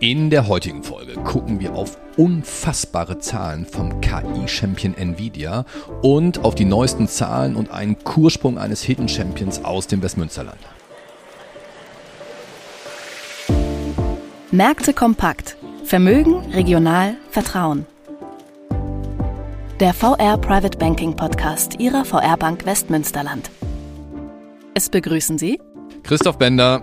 In der heutigen Folge gucken wir auf unfassbare Zahlen vom KI-Champion Nvidia und auf die neuesten Zahlen und einen Kursprung eines Hidden Champions aus dem Westmünsterland. Märkte kompakt. Vermögen, regional, Vertrauen. Der VR Private Banking Podcast Ihrer VR Bank Westmünsterland. Es begrüßen Sie Christoph Bender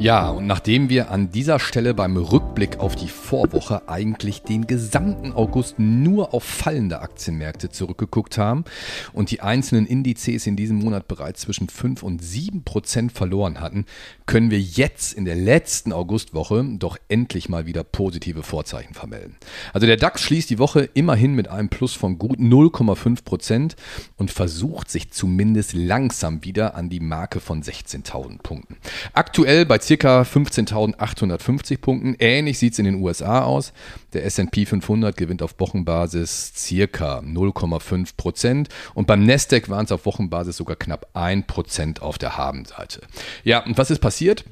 Ja, und nachdem wir an dieser Stelle beim Rückblick auf die Vorwoche eigentlich den gesamten August nur auf fallende Aktienmärkte zurückgeguckt haben und die einzelnen Indizes in diesem Monat bereits zwischen 5 und 7 Prozent verloren hatten, können wir jetzt in der letzten Augustwoche doch endlich mal wieder positive Vorzeichen vermelden. Also der DAX schließt die Woche immerhin mit einem Plus von gut 0,5 Prozent und versucht sich zumindest langsam wieder an die Marke von 16.000 Punkten. Aktuell bei ca. 15.850 Punkten. Ähnlich sieht es in den USA aus. Der SP 500 gewinnt auf Wochenbasis ca. 0,5 Prozent und beim Nasdaq waren es auf Wochenbasis sogar knapp 1 Prozent auf der Habenseite. Ja, und was ist passiert?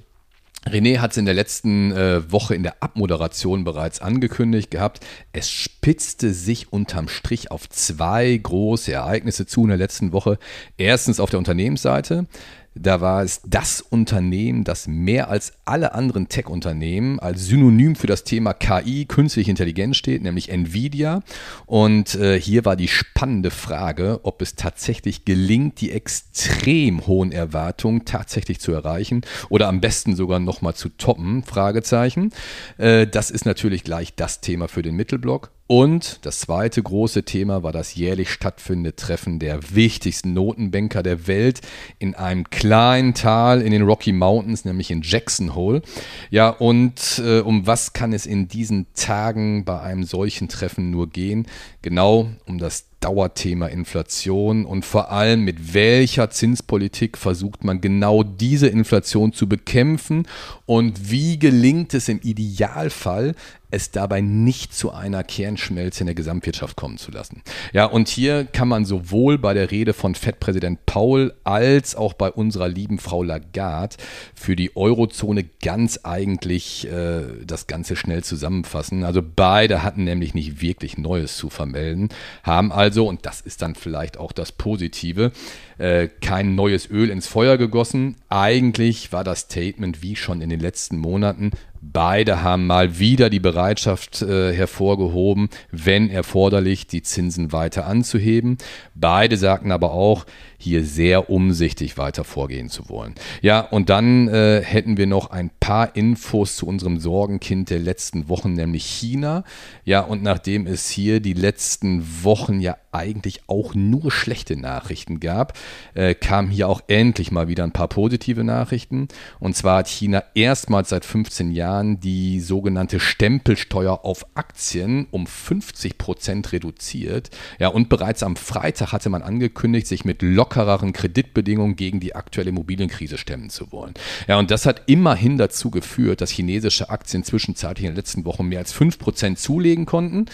René hat es in der letzten äh, Woche in der Abmoderation bereits angekündigt gehabt. Es spitzte sich unterm Strich auf zwei große Ereignisse zu in der letzten Woche. Erstens auf der Unternehmensseite. Da war es das Unternehmen, das mehr als alle anderen Tech-Unternehmen als Synonym für das Thema KI, künstliche Intelligenz steht, nämlich Nvidia. Und äh, hier war die spannende Frage, ob es tatsächlich gelingt, die extrem hohen Erwartungen tatsächlich zu erreichen oder am besten sogar nochmal zu toppen. Fragezeichen. Äh, das ist natürlich gleich das Thema für den Mittelblock. Und das zweite große Thema war das jährlich stattfindende Treffen der wichtigsten Notenbanker der Welt in einem kleinen Tal in den Rocky Mountains, nämlich in Jackson Hole. Ja, und äh, um was kann es in diesen Tagen bei einem solchen Treffen nur gehen? Genau um das Dauerthema Inflation und vor allem mit welcher Zinspolitik versucht man genau diese Inflation zu bekämpfen und wie gelingt es im Idealfall, es dabei nicht zu einer Kernschmelze in der Gesamtwirtschaft kommen zu lassen. Ja, und hier kann man sowohl bei der Rede von FED-Präsident Paul als auch bei unserer lieben Frau Lagarde für die Eurozone ganz eigentlich äh, das Ganze schnell zusammenfassen. Also beide hatten nämlich nicht wirklich Neues zu vermelden, haben also, und das ist dann vielleicht auch das Positive, äh, kein neues Öl ins Feuer gegossen. Eigentlich war das Statement wie schon in den letzten Monaten Beide haben mal wieder die Bereitschaft äh, hervorgehoben, wenn erforderlich, die Zinsen weiter anzuheben. Beide sagten aber auch, hier sehr umsichtig weiter vorgehen zu wollen. Ja, und dann äh, hätten wir noch ein paar Infos zu unserem Sorgenkind der letzten Wochen, nämlich China. Ja, und nachdem es hier die letzten Wochen ja eigentlich auch nur schlechte Nachrichten gab, äh, kamen hier auch endlich mal wieder ein paar positive Nachrichten. Und zwar hat China erstmals seit 15 Jahren die sogenannte Stempelsteuer auf Aktien um 50 Prozent reduziert. Ja, und bereits am Freitag hatte man angekündigt, sich mit locker lockereren Kreditbedingungen gegen die aktuelle Immobilienkrise stemmen zu wollen. Ja, und das hat immerhin dazu geführt, dass chinesische Aktien zwischenzeitlich in den letzten Wochen mehr als 5% zulegen konnten.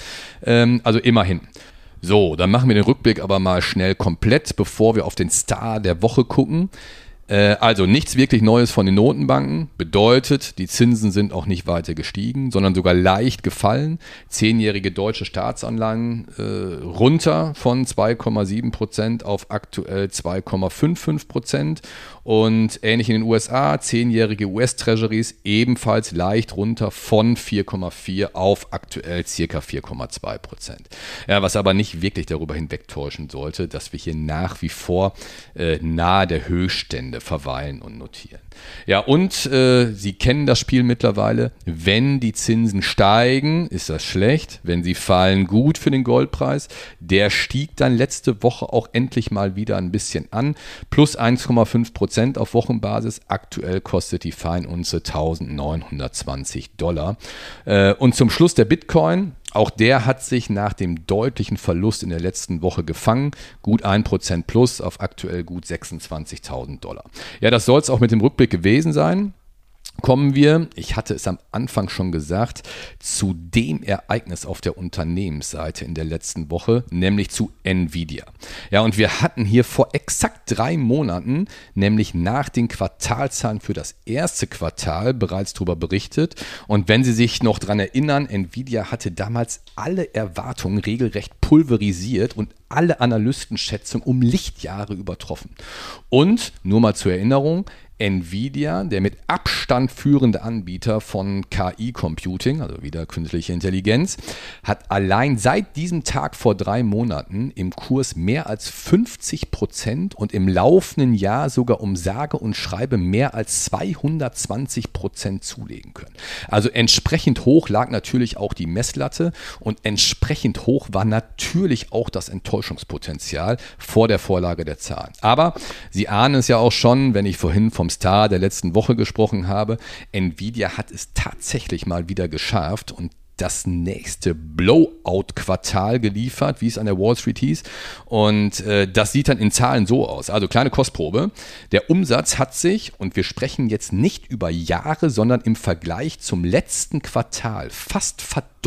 Ähm, also immerhin. So, dann machen wir den Rückblick aber mal schnell komplett, bevor wir auf den Star der Woche gucken. Äh, also nichts wirklich Neues von den Notenbanken. Bedeutet, die Zinsen sind auch nicht weiter gestiegen, sondern sogar leicht gefallen. Zehnjährige deutsche Staatsanleihen äh, runter von 2,7 Prozent auf aktuell 2,55 Prozent. Und ähnlich in den USA, zehnjährige US-Treasuries ebenfalls leicht runter von 4,4 auf aktuell circa 4,2 Prozent. Ja, was aber nicht wirklich darüber hinwegtäuschen sollte, dass wir hier nach wie vor äh, nahe der Höchststände verweilen und notieren. Ja, und äh, Sie kennen das Spiel mittlerweile. Wenn die Zinsen steigen, ist das schlecht. Wenn sie fallen, gut für den Goldpreis. Der stieg dann letzte Woche auch endlich mal wieder ein bisschen an. Plus 1,5 Prozent auf Wochenbasis. Aktuell kostet die Feinunze 1920 Dollar. Äh, und zum Schluss der Bitcoin. Auch der hat sich nach dem deutlichen Verlust in der letzten Woche gefangen. Gut 1% plus auf aktuell gut 26.000 Dollar. Ja, das soll es auch mit dem Rückblick gewesen sein. Kommen wir, ich hatte es am Anfang schon gesagt, zu dem Ereignis auf der Unternehmensseite in der letzten Woche, nämlich zu Nvidia. Ja, und wir hatten hier vor exakt drei Monaten, nämlich nach den Quartalzahlen für das erste Quartal, bereits darüber berichtet. Und wenn Sie sich noch daran erinnern, Nvidia hatte damals alle Erwartungen regelrecht pulverisiert und alle Analystenschätzungen um Lichtjahre übertroffen. Und nur mal zur Erinnerung, Nvidia, der mit Abstand führende Anbieter von KI-Computing, also wieder künstliche Intelligenz, hat allein seit diesem Tag vor drei Monaten im Kurs mehr als 50 Prozent und im laufenden Jahr sogar um sage und schreibe mehr als 220 Prozent zulegen können. Also entsprechend hoch lag natürlich auch die Messlatte und entsprechend hoch war natürlich auch das Enttäuschungspotenzial vor der Vorlage der Zahlen. Aber Sie ahnen es ja auch schon, wenn ich vorhin vom vom Star der letzten Woche gesprochen habe. Nvidia hat es tatsächlich mal wieder geschafft und das nächste Blowout-Quartal geliefert, wie es an der Wall Street hieß. Und äh, das sieht dann in Zahlen so aus. Also kleine Kostprobe. Der Umsatz hat sich, und wir sprechen jetzt nicht über Jahre, sondern im Vergleich zum letzten Quartal fast verdoppelt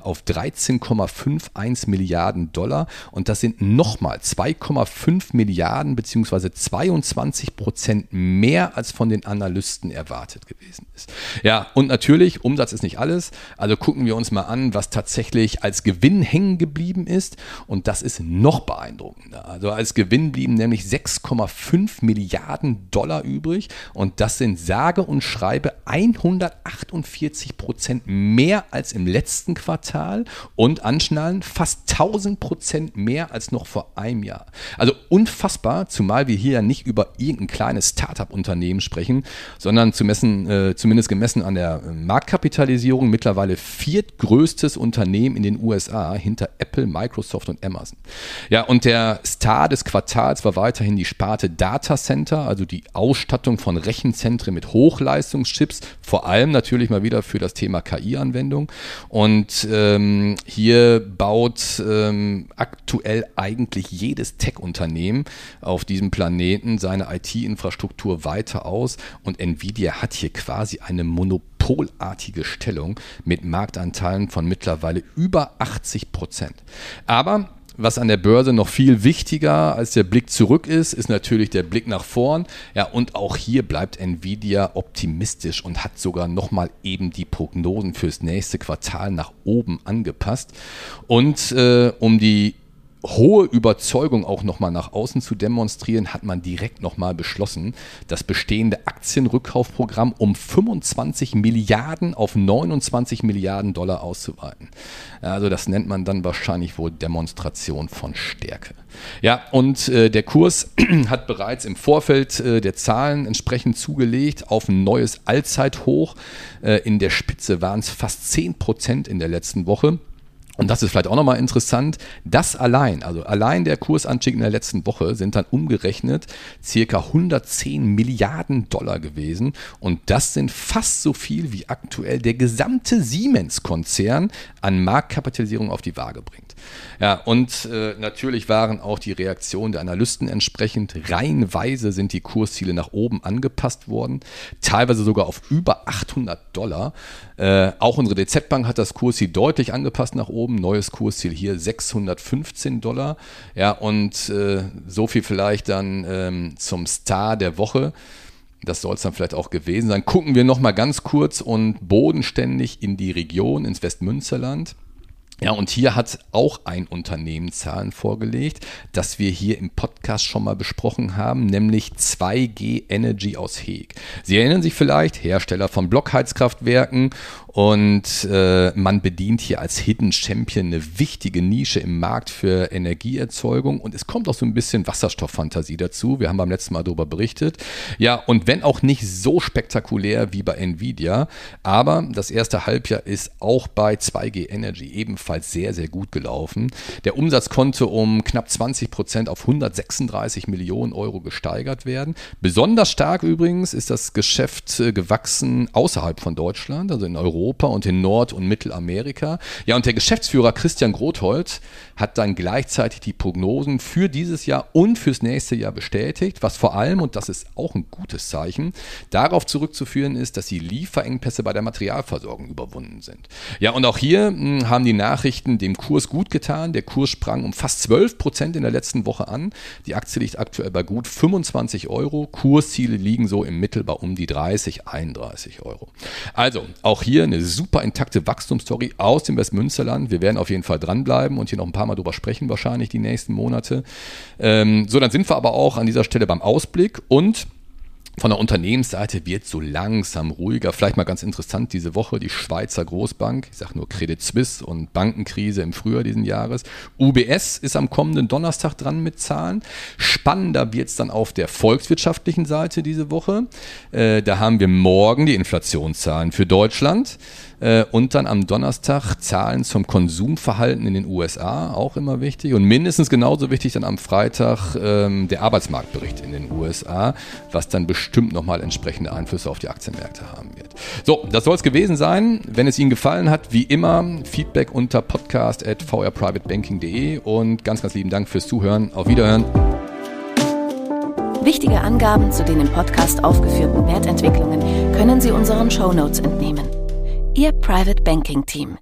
auf 13,51 Milliarden Dollar. Und das sind nochmal 2,5 Milliarden bzw. 22 Prozent mehr als von den Analysten erwartet gewesen ist. Ja, und natürlich, Umsatz ist nicht alles. Also gucken wir uns mal an, was tatsächlich als Gewinn hängen geblieben ist. Und das ist noch beeindruckender. Also als Gewinn blieben nämlich 6,5 Milliarden Dollar übrig. Und das sind sage und schreibe 148 Prozent mehr als im letzten Quartal. Und anschnallen fast 1000 Prozent mehr als noch vor einem Jahr. Also unfassbar, zumal wir hier ja nicht über irgendein kleines Startup-Unternehmen sprechen, sondern zu messen, äh, zumindest gemessen an der Marktkapitalisierung mittlerweile viertgrößtes Unternehmen in den USA hinter Apple, Microsoft und Amazon. Ja, und der Star des Quartals war weiterhin die Sparte Data Center, also die Ausstattung von Rechenzentren mit Hochleistungschips, vor allem natürlich mal wieder für das Thema KI-Anwendung. Und ähm, hier baut ähm, aktuell eigentlich jedes Tech-Unternehmen auf diesem Planeten seine IT-Infrastruktur weiter aus und Nvidia hat hier quasi eine Monopol monopolartige Stellung mit Marktanteilen von mittlerweile über 80 Prozent. Aber was an der Börse noch viel wichtiger als der Blick zurück ist, ist natürlich der Blick nach vorn. Ja, und auch hier bleibt Nvidia optimistisch und hat sogar nochmal eben die Prognosen fürs nächste Quartal nach oben angepasst. Und äh, um die hohe Überzeugung auch nochmal nach außen zu demonstrieren, hat man direkt nochmal beschlossen, das bestehende Aktienrückkaufprogramm um 25 Milliarden auf 29 Milliarden Dollar auszuweiten. Also das nennt man dann wahrscheinlich wohl Demonstration von Stärke. Ja, und äh, der Kurs hat bereits im Vorfeld äh, der Zahlen entsprechend zugelegt auf ein neues Allzeithoch. Äh, in der Spitze waren es fast 10 Prozent in der letzten Woche. Und das ist vielleicht auch nochmal interessant, das allein, also allein der Kursanstieg in der letzten Woche sind dann umgerechnet circa 110 Milliarden Dollar gewesen. Und das sind fast so viel, wie aktuell der gesamte Siemens-Konzern an Marktkapitalisierung auf die Waage bringt. Ja, und äh, natürlich waren auch die Reaktionen der Analysten entsprechend. Reihenweise sind die Kursziele nach oben angepasst worden, teilweise sogar auf über 800 Dollar. Äh, auch unsere DZ Bank hat das Kursziel deutlich angepasst nach oben. Neues Kursziel hier 615 Dollar. Ja, und äh, so viel vielleicht dann ähm, zum Star der Woche. Das soll es dann vielleicht auch gewesen sein. Gucken wir nochmal ganz kurz und bodenständig in die Region, ins Westmünsterland. Ja, und hier hat auch ein Unternehmen Zahlen vorgelegt, das wir hier im Podcast schon mal besprochen haben, nämlich 2G Energy aus Heeg. Sie erinnern sich vielleicht, Hersteller von Blockheizkraftwerken und äh, man bedient hier als Hidden Champion eine wichtige Nische im Markt für Energieerzeugung. Und es kommt auch so ein bisschen Wasserstofffantasie dazu. Wir haben beim letzten Mal darüber berichtet. Ja, und wenn auch nicht so spektakulär wie bei Nvidia, aber das erste Halbjahr ist auch bei 2G Energy ebenfalls sehr, sehr gut gelaufen. Der Umsatz konnte um knapp 20 Prozent auf 136 Millionen Euro gesteigert werden. Besonders stark übrigens ist das Geschäft äh, gewachsen außerhalb von Deutschland, also in Europa und in Nord- und Mittelamerika. Ja, und der Geschäftsführer Christian Grothold hat dann gleichzeitig die Prognosen für dieses Jahr und fürs nächste Jahr bestätigt, was vor allem, und das ist auch ein gutes Zeichen, darauf zurückzuführen ist, dass die Lieferengpässe bei der Materialversorgung überwunden sind. Ja, und auch hier mh, hm, haben die Nachrichten dem Kurs gut getan. Der Kurs sprang um fast 12 Prozent in der letzten Woche an. Die Aktie liegt aktuell bei gut 25 Euro. Kursziele liegen so im Mittel bei um die 30, 31 Euro. Also, auch hier eine super intakte Wachstumsstory aus dem Westmünsterland. Wir werden auf jeden Fall dranbleiben und hier noch ein paar Mal drüber sprechen, wahrscheinlich die nächsten Monate. Ähm, so, dann sind wir aber auch an dieser Stelle beim Ausblick und von der Unternehmensseite wird so langsam ruhiger. Vielleicht mal ganz interessant diese Woche die Schweizer Großbank, ich sage nur Credit Suisse und Bankenkrise im Frühjahr diesen Jahres. UBS ist am kommenden Donnerstag dran mit Zahlen. Spannender wird es dann auf der volkswirtschaftlichen Seite diese Woche. Äh, da haben wir morgen die Inflationszahlen für Deutschland. Äh, und dann am Donnerstag Zahlen zum Konsumverhalten in den USA, auch immer wichtig. Und mindestens genauso wichtig dann am Freitag ähm, der Arbeitsmarktbericht in den USA, was dann bestimmt nochmal entsprechende Einflüsse auf die Aktienmärkte haben wird. So, das soll es gewesen sein. Wenn es Ihnen gefallen hat, wie immer, Feedback unter podcast at vrprivatebanking.de und ganz, ganz lieben Dank fürs Zuhören. Auf Wiederhören. Wichtige Angaben zu den im Podcast aufgeführten Wertentwicklungen können Sie unseren Shownotes entnehmen. Ihr Private Banking Team.